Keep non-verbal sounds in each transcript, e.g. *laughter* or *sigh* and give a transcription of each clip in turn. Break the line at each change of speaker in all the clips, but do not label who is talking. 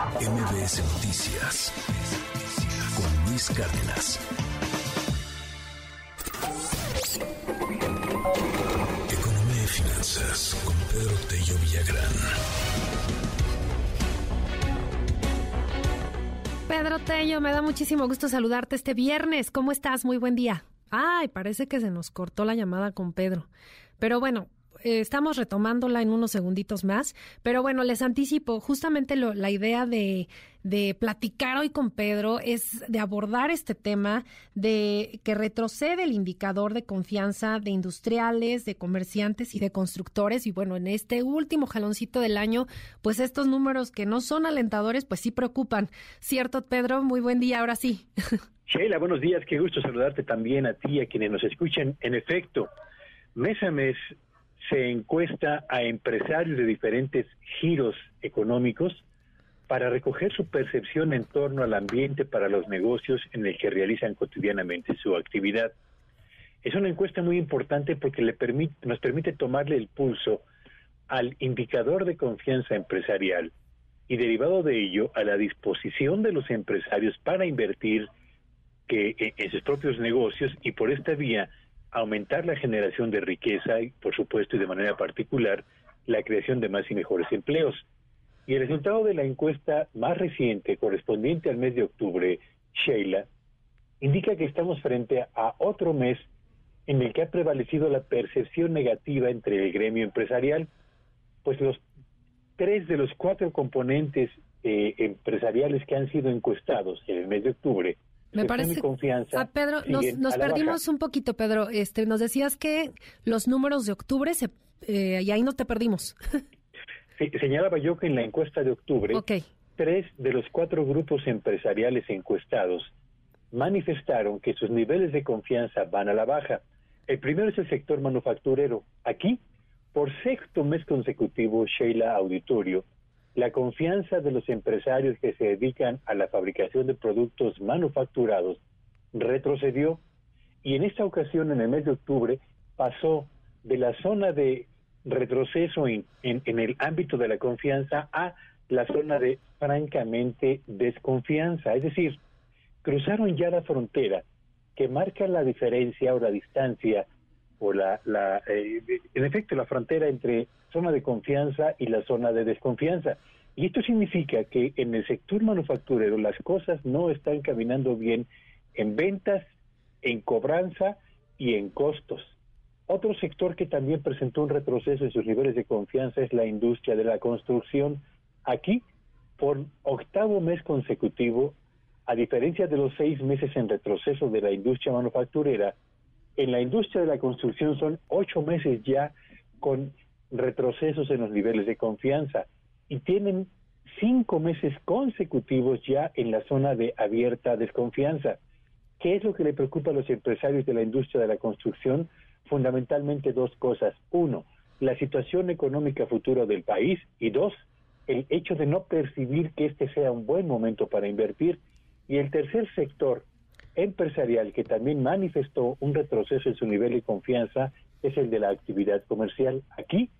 MBS Noticias con Luis Cárdenas. Economía y finanzas con Pedro Tello Villagrán.
Pedro Tello, me da muchísimo gusto saludarte este viernes. ¿Cómo estás? Muy buen día. Ay, parece que se nos cortó la llamada con Pedro. Pero bueno, eh, estamos retomándola en unos segunditos más, pero bueno, les anticipo, justamente la idea de, de platicar hoy con Pedro es de abordar este tema de que retrocede el indicador de confianza de industriales, de comerciantes y de constructores. Y bueno, en este último jaloncito del año, pues estos números que no son alentadores, pues sí preocupan. ¿Cierto, Pedro? Muy buen día, ahora sí. *laughs*
Sheila, buenos días, qué gusto saludarte también a ti, a quienes nos escuchan. En efecto, mes a mes se encuesta a empresarios de diferentes giros económicos para recoger su percepción en torno al ambiente para los negocios en el que realizan cotidianamente su actividad. Es una encuesta muy importante porque le nos permite tomarle el pulso al indicador de confianza empresarial y derivado de ello a la disposición de los empresarios para invertir que, en sus propios negocios y por esta vía aumentar la generación de riqueza y, por supuesto, y de manera particular, la creación de más y mejores empleos. Y el resultado de la encuesta más reciente, correspondiente al mes de octubre, Sheila, indica que estamos frente a otro mes en el que ha prevalecido la percepción negativa entre el gremio empresarial, pues los tres de los cuatro componentes eh, empresariales que han sido encuestados en el mes de octubre
me parece.
Confianza
ah, Pedro, nos, perdimos un poquito, Pedro. Este, nos decías que los números de octubre se, eh, y ahí no te perdimos. *laughs*
sí, señalaba yo que en la encuesta de octubre, tres de los cuatro grupos empresariales encuestados manifestaron que sus niveles de confianza van a la baja. El primero es el sector manufacturero. Aquí, por sexto mes consecutivo, Sheila Auditorio, la confianza de los empresarios que se dedican a la fabricación de productos manufacturados retrocedió y en esta ocasión, en el mes de octubre, pasó de la zona de retroceso en, el ámbito de la confianza a la zona de francamente desconfianza. Es decir, cruzaron ya la frontera que marca la diferencia o la distancia o la, la eh, en efecto la frontera entre zona de confianza y la zona de desconfianza. Y esto significa que en el sector manufacturero las cosas no están caminando bien en ventas, en cobranza y en costos. Otro sector que también presentó un retroceso en sus niveles de confianza es la industria de la construcción. Aquí, por octavo mes consecutivo, a diferencia de los seis meses en retroceso de la industria manufacturera, en la industria de la construcción son ocho meses ya con retrocesos en los niveles de confianza y tienen cinco meses consecutivos ya en la zona de abierta desconfianza. ¿Qué es lo que le preocupa a los empresarios de la industria de la construcción? Fundamentalmente dos cosas. Uno, la situación económica futura del país y dos, el hecho de no percibir que este sea un buen momento para invertir. Y el tercer sector empresarial que también manifestó un retroceso en su nivel de confianza es el de la actividad comercial. Aquí,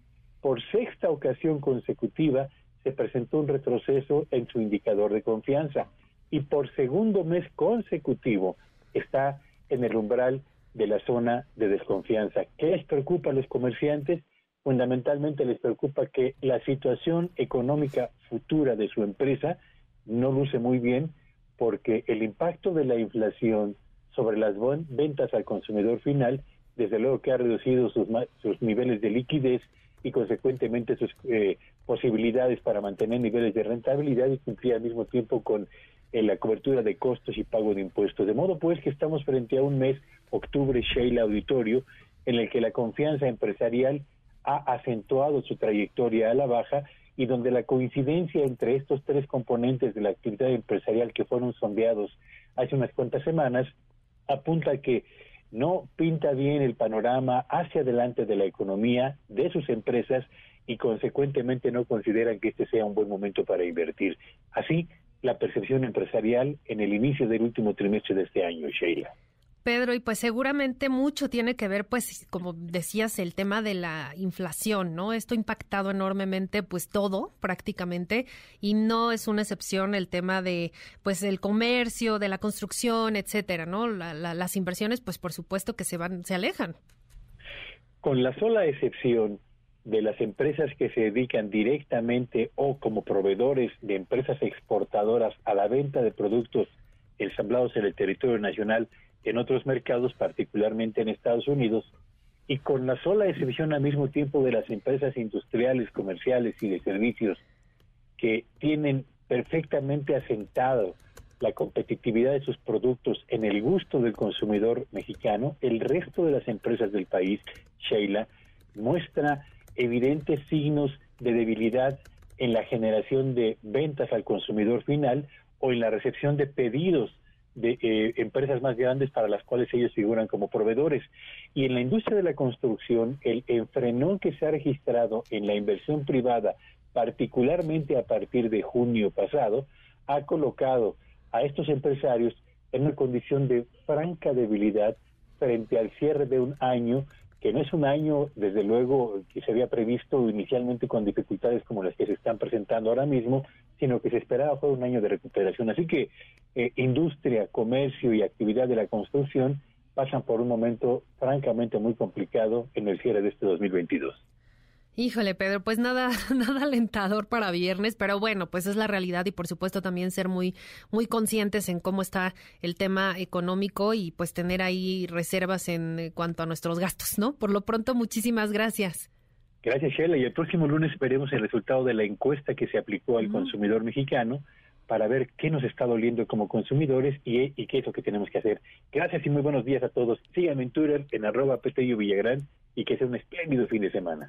por sexta ocasión consecutiva, se presentó un retroceso en su indicador de confianza y por segundo mes consecutivo está en el umbral de la zona de desconfianza. ¿Qué les preocupa a los comerciantes? Fundamentalmente les preocupa que la situación económica futura de su empresa no luce muy bien porque el impacto de la inflación sobre las ventas al consumidor final, desde luego que ha reducido sus, sus niveles de liquidez y consecuentemente sus eh, posibilidades para mantener niveles de rentabilidad y cumplir al mismo tiempo con eh, la cobertura de costos y pago de impuestos. De modo pues que estamos frente a un mes, octubre, Sheila Auditorio, en el que la confianza empresarial ha acentuado su trayectoria a la baja y donde la coincidencia entre estos tres componentes de la actividad empresarial que fueron sondeados hace unas cuantas semanas apunta a que no pinta bien el panorama hacia adelante de la economía de sus empresas y consecuentemente no consideran que este sea un buen momento para invertir. Así, la percepción empresarial en el inicio del último trimestre de este año, Sheila.
Pedro, y pues seguramente mucho tiene que ver, pues, como decías, el tema de la inflación, ¿no? Esto ha impactado enormemente, pues, todo prácticamente, y no es una excepción el tema de, pues, el comercio, de la construcción, etcétera, ¿no? las inversiones, pues, por supuesto que se van, se alejan.
Con la sola excepción de las empresas que se dedican directamente o como proveedores de empresas exportadoras a la venta de productos ensamblados en el territorio nacional en otros mercados, particularmente en Estados Unidos, y con la sola excepción al mismo tiempo de las empresas industriales, comerciales y de servicios que tienen perfectamente asentado la competitividad de sus productos en el gusto del consumidor mexicano, el resto de las empresas del país, Sheila, muestra evidentes signos de debilidad en la generación de ventas al consumidor final o en la recepción de pedidos de eh, empresas más grandes para las cuales ellos figuran como proveedores. Y en la industria de la construcción, el enfrenón que se ha registrado en la inversión privada, particularmente a partir de junio pasado, ha colocado a estos empresarios en una condición de franca debilidad frente al cierre de un año que no es un año, desde luego, que se había previsto inicialmente con dificultades como las que se están presentando ahora mismo, sino que se esperaba fue un año de recuperación. Así que eh, industria, comercio y actividad de la construcción pasan por un momento francamente muy complicado en el cierre de este 2022.
Híjole, Pedro, pues nada, *laughs* nada alentador para viernes, pero bueno, pues es la realidad y por supuesto también ser muy, muy conscientes en cómo está el tema económico y pues tener ahí reservas en cuanto a nuestros gastos, ¿no? Por lo pronto, muchísimas gracias.
Gracias, Sheila. Y el próximo lunes veremos el resultado de la encuesta que se aplicó al consumidor mexicano para ver qué nos está doliendo como consumidores y, qué es lo que tenemos que hacer. Gracias y muy buenos días a todos. Síganme en Twitter en arroba Villagrán y que sea un espléndido fin de semana.